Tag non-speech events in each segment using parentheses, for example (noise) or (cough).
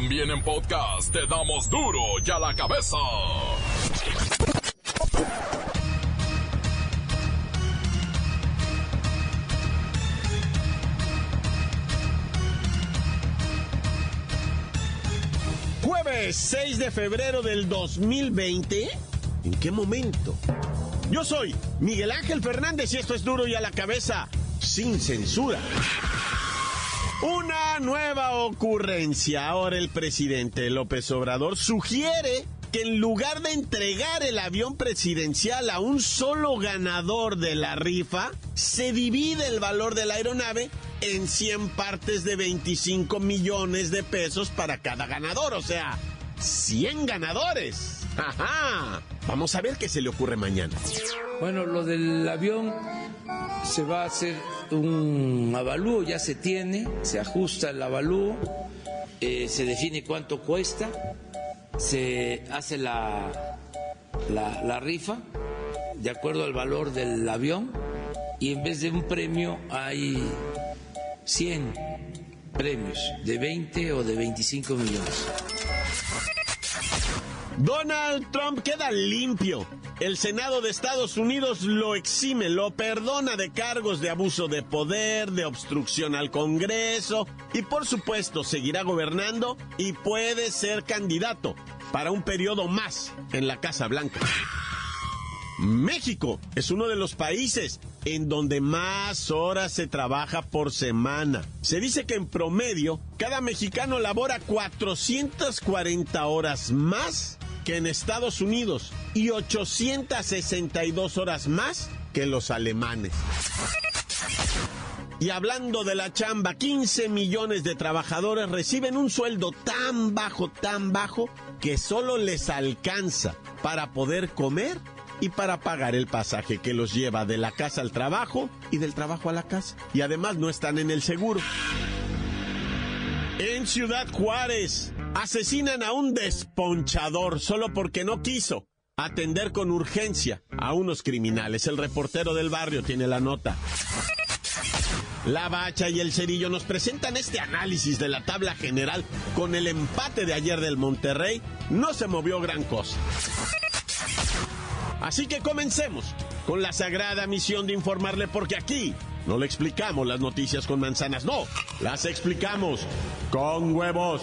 También en podcast te damos duro y a la cabeza. Jueves 6 de febrero del 2020. ¿En qué momento? Yo soy Miguel Ángel Fernández y esto es duro y a la cabeza sin censura. Una nueva ocurrencia. Ahora el presidente López Obrador sugiere que en lugar de entregar el avión presidencial a un solo ganador de la rifa, se divide el valor de la aeronave en 100 partes de 25 millones de pesos para cada ganador. O sea, 100 ganadores. ¡Ajá! Vamos a ver qué se le ocurre mañana. Bueno, lo del avión se va a hacer un avalúo, ya se tiene, se ajusta el avalúo, eh, se define cuánto cuesta, se hace la, la, la rifa de acuerdo al valor del avión y en vez de un premio hay 100 premios de 20 o de 25 millones. Donald Trump queda limpio. El Senado de Estados Unidos lo exime, lo perdona de cargos de abuso de poder, de obstrucción al Congreso y por supuesto seguirá gobernando y puede ser candidato para un periodo más en la Casa Blanca. México es uno de los países en donde más horas se trabaja por semana. Se dice que en promedio cada mexicano labora 440 horas más que en Estados Unidos y 862 horas más que los alemanes. Y hablando de la chamba, 15 millones de trabajadores reciben un sueldo tan bajo, tan bajo, que solo les alcanza para poder comer y para pagar el pasaje que los lleva de la casa al trabajo y del trabajo a la casa. Y además no están en el seguro. En Ciudad Juárez asesinan a un desponchador solo porque no quiso atender con urgencia a unos criminales. El reportero del barrio tiene la nota. La Bacha y el Cerillo nos presentan este análisis de la tabla general con el empate de ayer del Monterrey. No se movió gran cosa. Así que comencemos con la sagrada misión de informarle porque aquí no le explicamos las noticias con manzanas, no, las explicamos con huevos.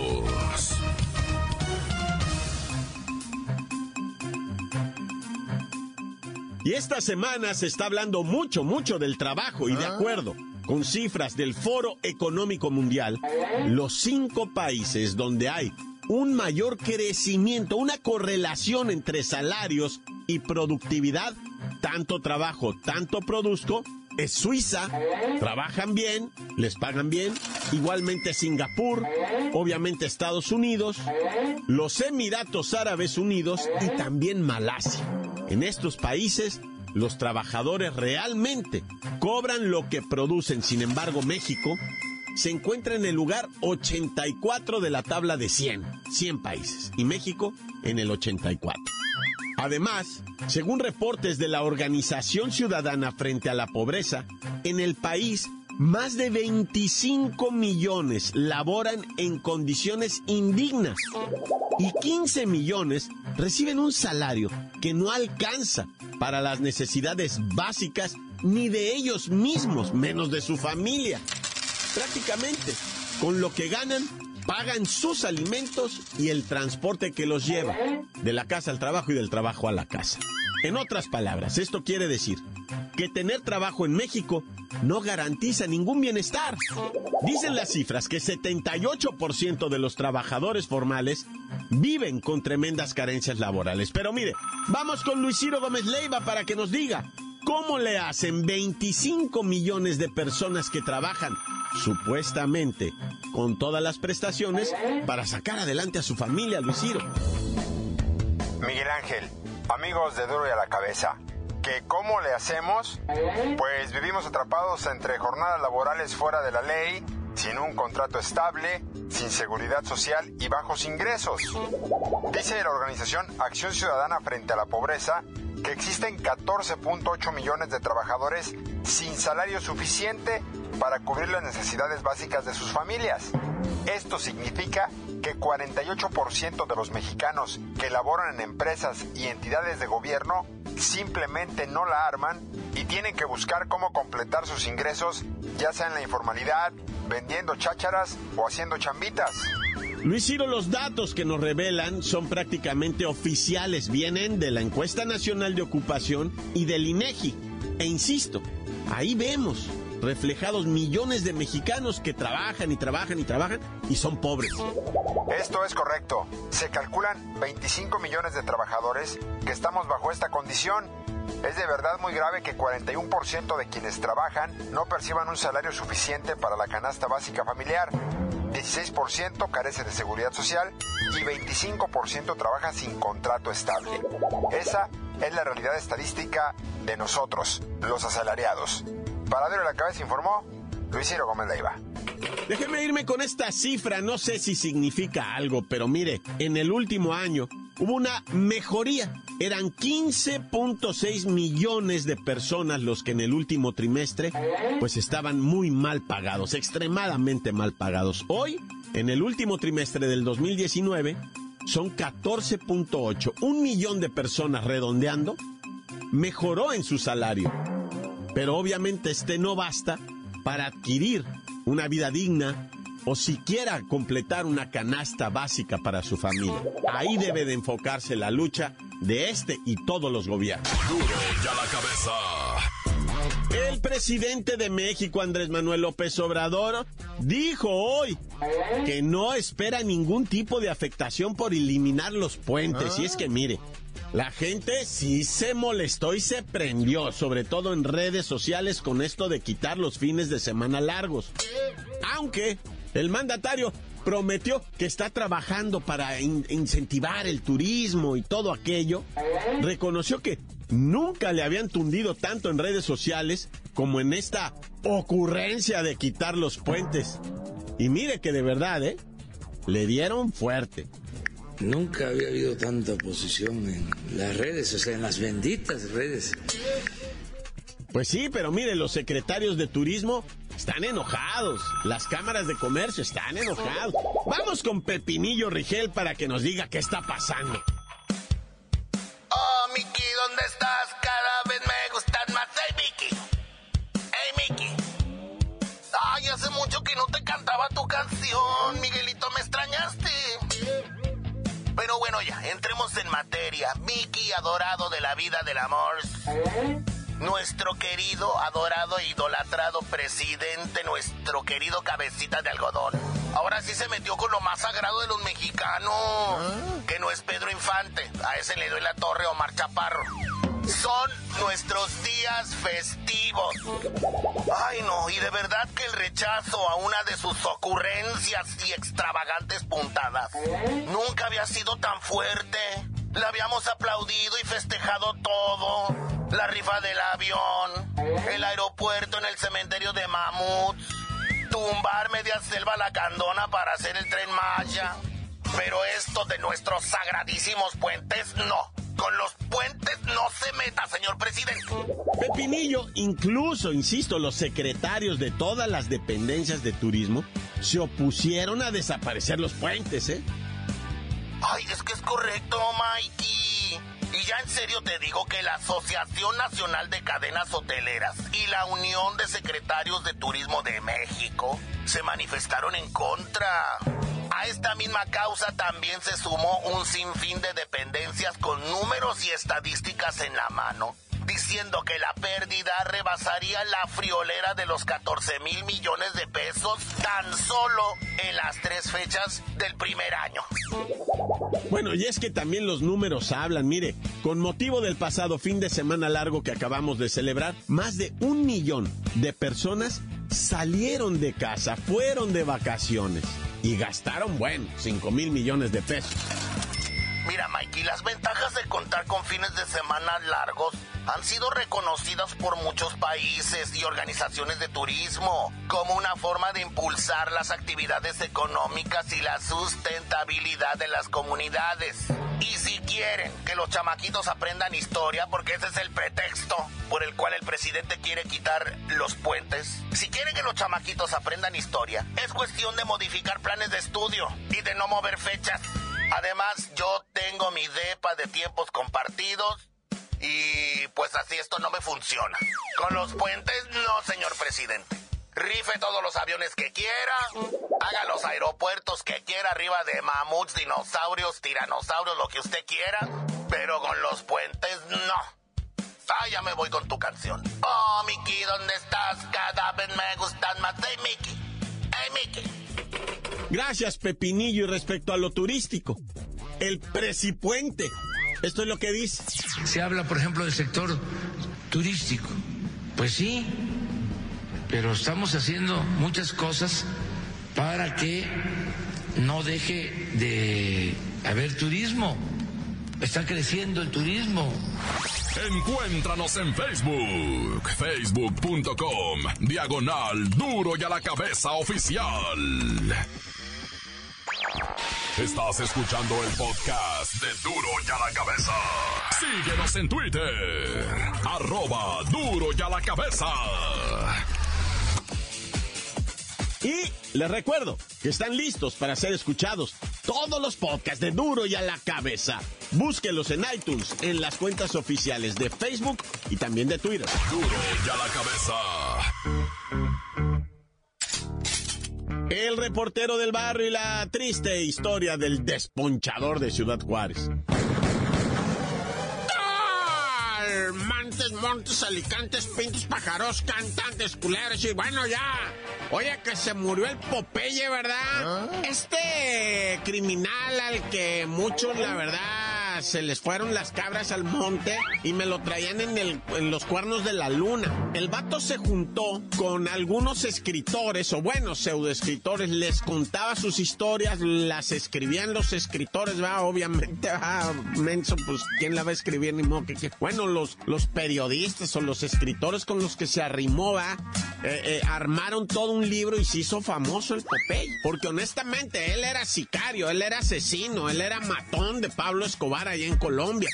Y esta semana se está hablando mucho, mucho del trabajo y de acuerdo con cifras del Foro Económico Mundial, los cinco países donde hay un mayor crecimiento, una correlación entre salarios y productividad, tanto trabajo, tanto produzco, es Suiza, trabajan bien, les pagan bien, igualmente Singapur, obviamente Estados Unidos, los Emiratos Árabes Unidos y también Malasia. En estos países los trabajadores realmente cobran lo que producen, sin embargo México se encuentra en el lugar 84 de la tabla de 100, 100 países, y México en el 84. Además, según reportes de la Organización Ciudadana frente a la Pobreza, en el país más de 25 millones laboran en condiciones indignas y 15 millones reciben un salario que no alcanza para las necesidades básicas ni de ellos mismos, menos de su familia. Prácticamente, con lo que ganan, pagan sus alimentos y el transporte que los lleva de la casa al trabajo y del trabajo a la casa. En otras palabras, esto quiere decir que tener trabajo en México no garantiza ningún bienestar. Dicen las cifras que 78% de los trabajadores formales viven con tremendas carencias laborales. Pero mire, vamos con Luis Ciro Gómez Leiva para que nos diga cómo le hacen 25 millones de personas que trabajan supuestamente con todas las prestaciones para sacar adelante a su familia, Luis Ciro. Miguel Ángel, Amigos de Duro y a la Cabeza, ¿que cómo le hacemos? Pues vivimos atrapados entre jornadas laborales fuera de la ley, sin un contrato estable, sin seguridad social y bajos ingresos. Dice la organización Acción Ciudadana frente a la Pobreza que existen 14.8 millones de trabajadores sin salario suficiente para cubrir las necesidades básicas de sus familias. Esto significa que 48% de los mexicanos que laboran en empresas y entidades de gobierno simplemente no la arman y tienen que buscar cómo completar sus ingresos, ya sea en la informalidad, vendiendo chácharas o haciendo chambitas. Luis Ciro, los datos que nos revelan son prácticamente oficiales, vienen de la encuesta nacional de ocupación y del INEGI. E insisto, ahí vemos reflejados millones de mexicanos que trabajan y trabajan y trabajan y son pobres. Esto es correcto. Se calculan 25 millones de trabajadores que estamos bajo esta condición. Es de verdad muy grave que 41% de quienes trabajan no perciban un salario suficiente para la canasta básica familiar. 16% carece de seguridad social y 25% trabaja sin contrato estable. Esa es la realidad estadística de nosotros, los asalariados. Paradero de la Cabeza informó Luis Ciro Gómez Leiva. Déjeme irme con esta cifra, no sé si significa algo, pero mire, en el último año hubo una mejoría. Eran 15.6 millones de personas los que en el último trimestre pues estaban muy mal pagados, extremadamente mal pagados. Hoy, en el último trimestre del 2019, son 14.8. Un millón de personas redondeando mejoró en su salario. Pero obviamente este no basta para adquirir una vida digna o siquiera completar una canasta básica para su familia. Ahí debe de enfocarse la lucha de este y todos los gobiernos. Duro ya la cabeza. El presidente de México, Andrés Manuel López Obrador, dijo hoy que no espera ningún tipo de afectación por eliminar los puentes. Y es que mire, la gente sí se molestó y se prendió, sobre todo en redes sociales, con esto de quitar los fines de semana largos. Aunque el mandatario prometió que está trabajando para incentivar el turismo y todo aquello, reconoció que nunca le habían tundido tanto en redes sociales como en esta ocurrencia de quitar los puentes. Y mire que de verdad, ¿eh? Le dieron fuerte. Nunca había habido tanta oposición en las redes, o sea, en las benditas redes. Pues sí, pero mire, los secretarios de turismo están enojados. Las cámaras de comercio están enojados. Vamos con Pepinillo Rigel para que nos diga qué está pasando. Oh, Miki, ¿dónde estás? Cada vez me gustas más. Hey, Miki. Hey, Miki. Ay, hace mucho que no te cantaba tu canción, Miguelito, me extrañaste. Entremos en materia. Mickey, adorado de la vida del amor. Nuestro querido, adorado e idolatrado presidente, nuestro querido cabecita de algodón. Ahora sí se metió con lo más sagrado de los mexicanos. Que no es Pedro Infante. A ese le doy la torre Omar Chaparro. Son nuestros días festivos. Ay, no, y de verdad que el rechazo a una de sus ocurrencias y extravagantes puntadas nunca había sido tan fuerte. Le habíamos aplaudido y festejado todo. La rifa del avión, el aeropuerto en el cementerio de Mamuts, tumbar media selva la candona para hacer el tren Maya. Pero esto de nuestros sagradísimos puentes, no. Con los puentes no se meta, señor presidente. Pepinillo, incluso, insisto, los secretarios de todas las dependencias de turismo se opusieron a desaparecer los puentes, ¿eh? Ay, es que es correcto, Mikey. Y ya en serio te digo que la Asociación Nacional de Cadenas Hoteleras y la Unión de Secretarios de Turismo de México se manifestaron en contra. A esta misma causa también se sumó un sinfín de dependencias con números y estadísticas en la mano, diciendo que la pérdida rebasaría la friolera de los 14 mil millones de pesos tan solo en las tres fechas del primer año. Bueno, y es que también los números hablan. Mire, con motivo del pasado fin de semana largo que acabamos de celebrar, más de un millón de personas salieron de casa, fueron de vacaciones y gastaron, bueno, 5 mil millones de pesos. Mira, Mikey, las ventajas de contar con fines de semana largos han sido reconocidas por muchos países y organizaciones de turismo como una forma de impulsar las actividades económicas y la sustentabilidad de las comunidades. Y si quieren que los chamaquitos aprendan historia, porque ese es el pretexto por el cual el presidente quiere quitar los puentes, si quieren que los chamaquitos aprendan historia, es cuestión de modificar planes de estudio y de no mover fechas. Además, yo tengo mi DEPA de tiempos compartidos y pues así esto no me funciona. Con los puentes, no, señor presidente. Rife todos los aviones que quiera, haga los aeropuertos que quiera arriba de mamuts, dinosaurios, tiranosaurios, lo que usted quiera, pero con los puentes no. Ah, ya me voy con tu canción. Oh, Mickey, ¿dónde estás? Cada vez me gustan más. Hey, Mickey. Hey, Mickey. Gracias, Pepinillo. Y respecto a lo turístico, el precipuente. Esto es lo que dice. Se habla, por ejemplo, del sector turístico. Pues sí, pero estamos haciendo muchas cosas para que no deje de haber turismo. Está creciendo el turismo. Encuéntranos en Facebook, facebook.com, diagonal duro y a la cabeza oficial. Estás escuchando el podcast de duro y a la cabeza. Síguenos en Twitter, arroba duro y a la cabeza. Y les recuerdo que están listos para ser escuchados todos los podcasts de Duro y a la cabeza. Búsquenlos en iTunes, en las cuentas oficiales de Facebook y también de Twitter. Duro y a la cabeza. El reportero del barrio y la triste historia del desponchador de Ciudad Juárez. Montes, montes, alicantes, pintos, pájaros, cantantes, culeros y bueno, ya. Oye, que se murió el Popeye, ¿verdad? Este criminal al que muchos, la verdad, se les fueron las cabras al monte y me lo traían en, el, en los cuernos de la luna. El vato se juntó con algunos escritores, o bueno, pseudoescritores, les contaba sus historias, las escribían los escritores, va, obviamente, va, menso, pues, ¿quién la va a escribir? Ni modo que, bueno, los, los periodistas o los escritores con los que se arrimó, va, eh, eh, armaron todo un libro y se hizo famoso el Popeye. Porque honestamente, él era sicario, él era asesino, él era matón de Pablo Escobar ahí en Colombia.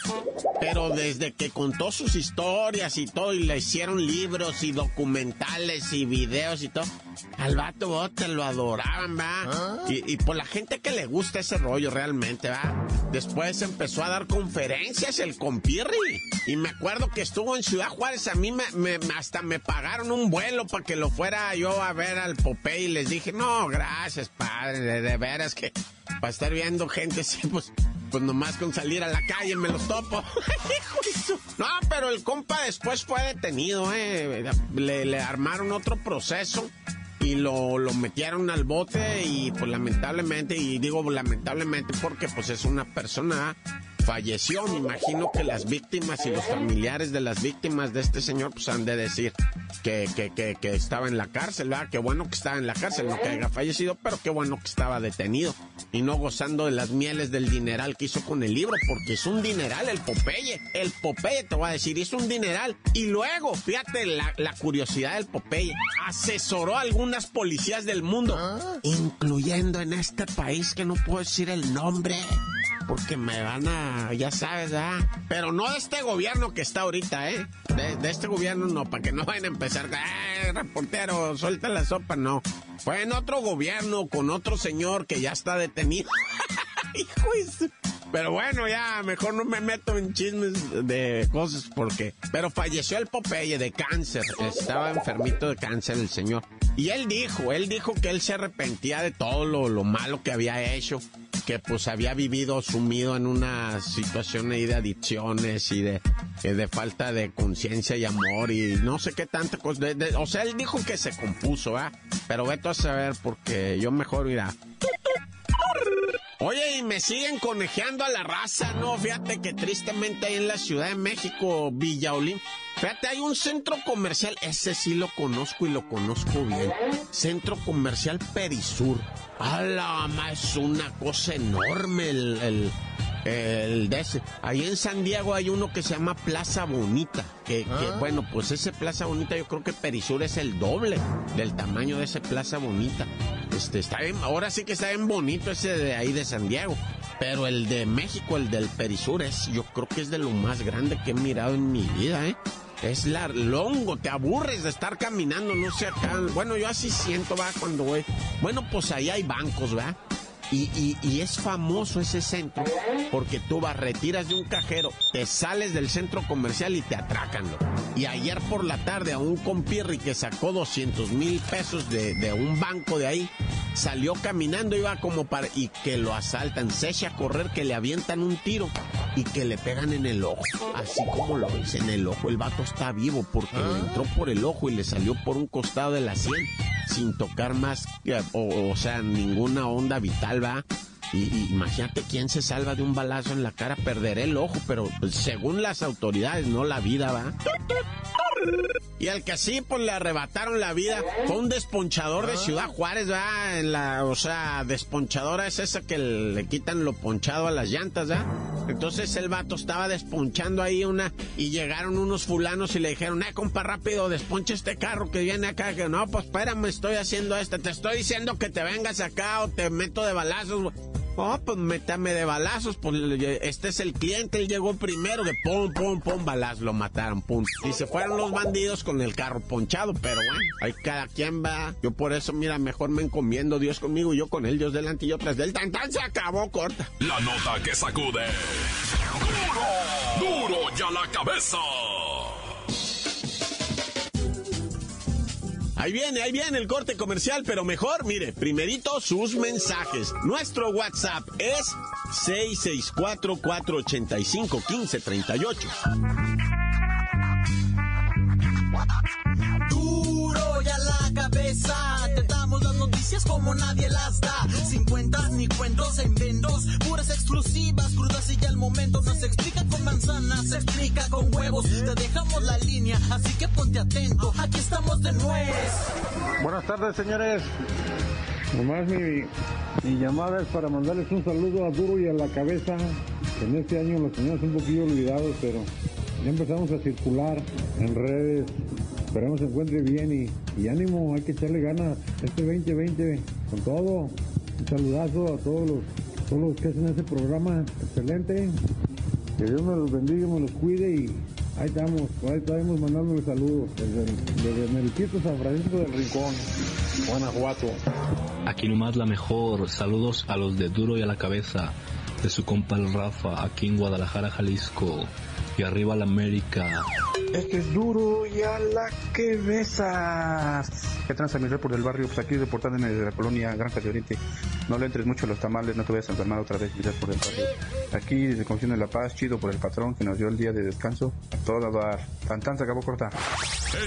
Pero desde que contó sus historias y todo, y le hicieron libros y documentales y videos y todo, al vato oh, te lo adoraban, va. Y, por la gente que le gusta ese rollo realmente, va. Después empezó a dar conferencias el compirri. Y me acuerdo que estuvo en Ciudad Juárez, a mí me, hasta me pagaron un vuelo para que lo fuera yo a ver al Popeye y les dije, no, gracias, padre, de, de veras que para estar viendo gente así, pues pues nomás con salir a la calle me los topo. (laughs) no, pero el compa después fue detenido, ¿eh? Le, le armaron otro proceso y lo, lo, metieron al bote y pues lamentablemente, y digo lamentablemente porque pues es una persona falleció. Me imagino que las víctimas y los familiares de las víctimas de este señor pues han de decir que, que, que, que estaba en la cárcel, ¿verdad? Qué bueno que estaba en la cárcel, no que haya fallecido, pero qué bueno que estaba detenido y no gozando de las mieles del dineral que hizo con el libro, porque es un dineral el Popeye. El Popeye, te voy a decir, es un dineral. Y luego, fíjate la, la curiosidad del Popeye, asesoró a algunas policías del mundo, incluyendo en este país que no puedo decir el nombre porque me van a, ya sabes, ¿ah? Pero no de este gobierno que está ahorita, ¿eh? De, este gobierno no, para que no vayan a empezar, ¡eh, reportero, suelta la sopa! No. Fue en otro gobierno con otro señor que ya está detenido. (laughs) Hijo pero bueno, ya mejor no me meto en chismes de cosas porque... Pero falleció el Popeye de cáncer. Estaba enfermito de cáncer el señor. Y él dijo, él dijo que él se arrepentía de todo lo, lo malo que había hecho que pues había vivido sumido en una situación ahí de adicciones y de, de falta de conciencia y amor y no sé qué tanta cosa. o sea, él dijo que se compuso, ¿ah? Pero vete a saber porque yo mejor irá. Oye, y me siguen conejeando a la raza, ¿no? Fíjate que tristemente ahí en la Ciudad de México, Villa fíjate, hay un centro comercial, ese sí lo conozco y lo conozco bien. Centro comercial Perisur. ¡Hala, es una cosa enorme el, El de ese. Ahí en San Diego hay uno que se llama Plaza Bonita. Que, que, Ah. bueno, pues ese Plaza Bonita yo creo que Perisur es el doble del tamaño de ese Plaza Bonita. Este, está bien, ahora sí que está bien bonito ese de ahí de San Diego. Pero el de México, el del Perisur, es, yo creo que es de lo más grande que he mirado en mi vida, ¿eh? Es la longo, te aburres de estar caminando, no sé acá. Bueno, yo así siento, va, cuando voy. Bueno, pues ahí hay bancos, ¿va? Y, y- es famoso ese centro porque tú vas, retiras de un cajero, te sales del centro comercial y te atracan. Y ayer por la tarde a un compirri que sacó 200 mil pesos de, de un banco de ahí, salió caminando, iba como para... y que lo asaltan, se echa a correr, que le avientan un tiro y que le pegan en el ojo. Así como lo ves en el ojo, el vato está vivo porque le entró por el ojo y le salió por un costado de la sien sin tocar más, o, o sea, ninguna onda vital, va. Y, y imagínate quién se salva de un balazo en la cara, perderé el ojo, pero pues, según las autoridades, no la vida, va. Y al que sí, pues le arrebataron la vida. Fue un desponchador de Ciudad Juárez, ¿verdad? En la, o sea, desponchadora es esa que le quitan lo ponchado a las llantas, ¿verdad? Entonces el vato estaba desponchando ahí una y llegaron unos fulanos y le dijeron, eh, compa, rápido, desponcha este carro que viene acá. Que no, pues espérame, estoy haciendo esto. Te estoy diciendo que te vengas acá o te meto de balazos. Güey". Oh, pues métame de balazos, pues este es el cliente, él llegó primero, de pum, pum, pum, balazos, lo mataron, pum. Y se fueron los bandidos con el carro ponchado, pero bueno, ahí cada quien va. Yo por eso, mira, mejor me encomiendo, Dios conmigo yo con él, Dios delante y yo tras del tan tan se acabó, corta. La nota que sacude. ¡Duro! ¡Duro ya la cabeza! Ahí viene, ahí viene el corte comercial, pero mejor, mire, primerito sus mensajes. Nuestro WhatsApp es 664-485-1538. Duro la cabeza, te damos las noticias como nadie las da. Sin cuentas ni cuentos en puras exclusivas, crudas y ya el momento. No se explica con manzanas, se explica con huevos. Te dejamos la línea, así que ponte atento. Aquí estamos de nuez. Buenas tardes, señores. Nomás mi, mi llamada es para mandarles un saludo a Duro y a la cabeza. que En este año los teníamos un poquillo olvidados, pero ya empezamos a circular en redes. Esperemos se encuentre bien y, y ánimo, hay que echarle ganas este 2020 con todo. Un saludazo a todos los, todos los que hacen ese programa excelente. Que Dios me los bendiga, me los cuide y ahí estamos, ahí estamos mandándole saludos desde, desde Meriquito San Francisco del Rincón, Guanajuato. Aquí nomás la mejor. Saludos a los de Duro y a la Cabeza. De su compa el Rafa, aquí en Guadalajara, Jalisco. Y arriba la América. Este es duro y a la que besas. ¿Qué transa mi por del barrio? Pues aquí reportando desde la colonia Granja de Oriente. No le entres mucho a los tamales, no te vayas a enfermar otra vez, mi por del barrio. Aquí desde Comisión de la Paz, chido por el patrón que nos dio el día de descanso. A todo dar. Tan tan se acabó corta.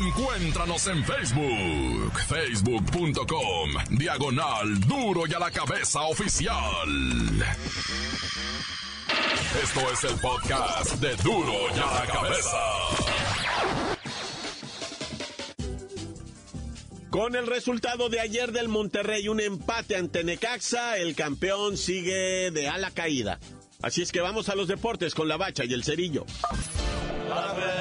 Encuéntranos en Facebook, facebook.com, diagonal duro y a la cabeza oficial. Esto es el podcast de duro y a la cabeza. Con el resultado de ayer del Monterrey, un empate ante Necaxa, el campeón sigue de ala caída. Así es que vamos a los deportes con la bacha y el cerillo. ¡La bacha!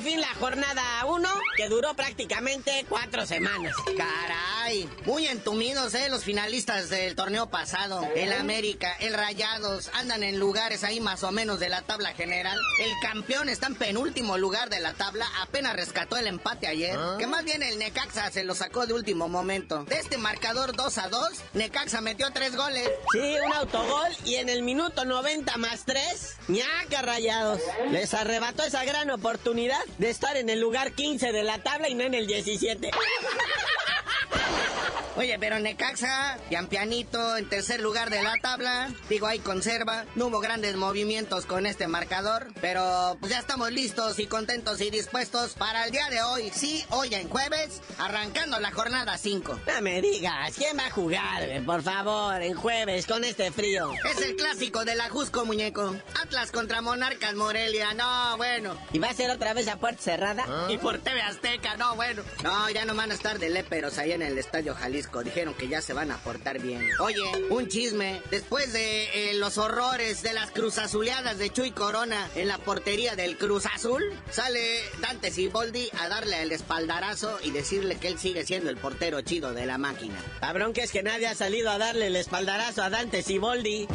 Por fin la jornada 1, que duró prácticamente cuatro semanas. Caray, muy entumidos, ¿eh? Los finalistas del torneo pasado. El América, el Rayados, andan en lugares ahí más o menos de la tabla general. El campeón está en penúltimo lugar de la tabla, apenas rescató el empate ayer. Que más bien el Necaxa se lo sacó de último momento. De este marcador 2 a 2, Necaxa metió tres goles. Sí, un autogol y en el minuto 90 más 3, ñaca rayados. Les arrebató esa gran oportunidad de estar en el lugar 15 de la tabla y no en el 17. Oye, pero Necaxa, pianito en tercer lugar de la tabla. Digo, ahí conserva. No hubo grandes movimientos con este marcador. Pero pues ya estamos listos y contentos y dispuestos para el día de hoy. Sí, hoy en jueves, arrancando la jornada 5. No me digas, ¿quién va a jugar, por favor, en jueves con este frío? Es el clásico de la Jusco, muñeco. Atlas contra Monarcas Morelia. No, bueno. ¿Y va a ser otra vez a puerta cerrada? Y por TV Azteca, no, bueno. No, ya no van a estar de léperos ahí en el Estadio Jalisco. Dijeron que ya se van a portar bien. Oye, un chisme. Después de eh, los horrores de las cruzazuleadas de Chuy Corona en la portería del Cruz Azul, sale Dante Siboldi a darle el espaldarazo y decirle que él sigue siendo el portero chido de la máquina. Cabrón que es que nadie ha salido a darle el espaldarazo a Dante Siboldi.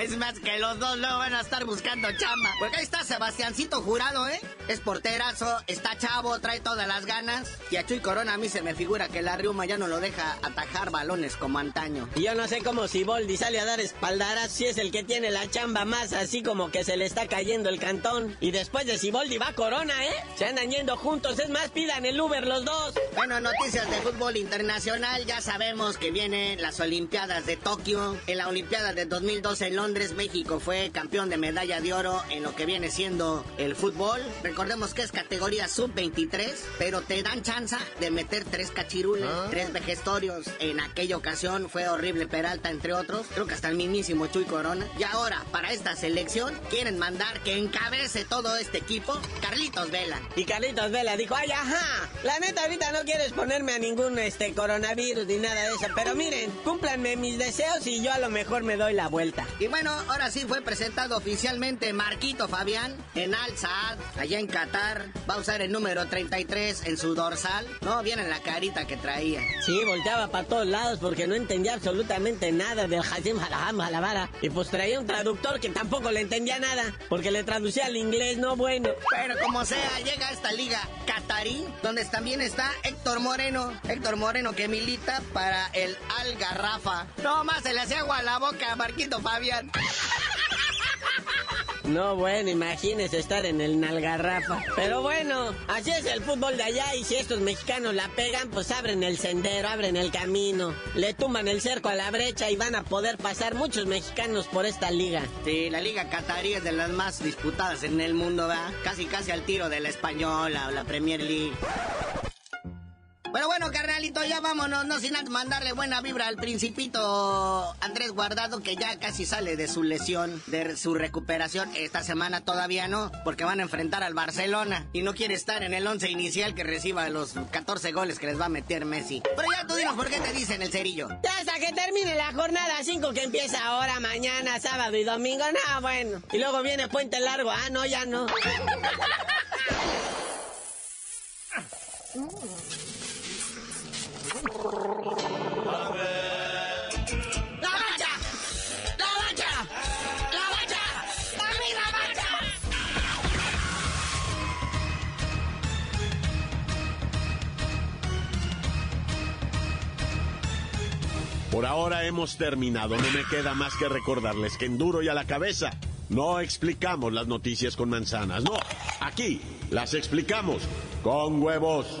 Es más que los dos luego van a estar buscando chamba. Porque ahí está Sebastiancito Jurado, ¿eh? Es porterazo, está chavo, trae todas las ganas. Y a Chuy Corona a mí se me figura que la Riuma ya no lo deja atajar balones como antaño. Y yo no sé cómo Siboldi sale a dar espaldaras si es el que tiene la chamba más así como que se le está cayendo el cantón. Y después de Siboldi va Corona, ¿eh? Se andan yendo juntos, es más, pidan el Uber los dos. Bueno, noticias de fútbol internacional. Ya sabemos que vienen las Olimpiadas de Tokio. En la Olimpiada de 2012 en Londres, México fue campeón de medalla de oro en lo que viene siendo el fútbol. Recordemos que es categoría sub-23, pero te dan chance de meter tres cachirules, tres vejestorios. En aquella ocasión fue horrible Peralta, entre otros. Creo que hasta el mismísimo Chuy Corona. Y ahora, para esta selección, quieren mandar que encabece todo este equipo Carlitos Vela. Y Carlitos Vela dijo, ay, ajá, la neta ahorita no quieres ponerme a ningún este coronavirus ni nada de eso, pero miren, cúmplanme mis deseos y yo a lo mejor me doy la vuelta. Y bueno, ahora sí fue presentado oficialmente Marquito Fabián en Al Saad, allá en Qatar. Va a usar el número 33 en su dorsal. No, viene la carita que traía. Sí, volteaba para todos lados porque no entendía absolutamente nada del Hajim Halaham Halabara. Y pues traía un traductor que tampoco le entendía nada porque le traducía al inglés, no bueno. Pero como sea, llega a esta liga donde también está Héctor Moreno. Héctor Moreno que milita para el Algarrafa. No más se le hacía agua a la boca a Marquito Fabián. No, bueno, imagínese estar en el Nalgarrafa. Pero bueno, así es el fútbol de allá y si estos mexicanos la pegan, pues abren el sendero, abren el camino, le tumban el cerco a la brecha y van a poder pasar muchos mexicanos por esta liga. Sí, la liga catarí es de las más disputadas en el mundo, ¿verdad? Casi casi al tiro de la española o la Premier League. Pero bueno, carnalito, ya vámonos, no sin antes mandarle buena vibra al principito Andrés Guardado, que ya casi sale de su lesión, de su recuperación. Esta semana todavía no, porque van a enfrentar al Barcelona y no quiere estar en el once inicial que reciba los 14 goles que les va a meter Messi. Pero ya tú dinos por qué te dicen el cerillo. Ya hasta que termine la jornada 5 que empieza ahora, mañana, sábado y domingo. No, bueno. Y luego viene Puente Largo. Ah, no, ya no. (laughs) ¡La bacha! ¡La bacha! ¡La bacha! ¡Dame la bacha! Por ahora hemos terminado. No me queda más que recordarles que en duro y a la cabeza no explicamos las noticias con manzanas. No, aquí las explicamos con huevos.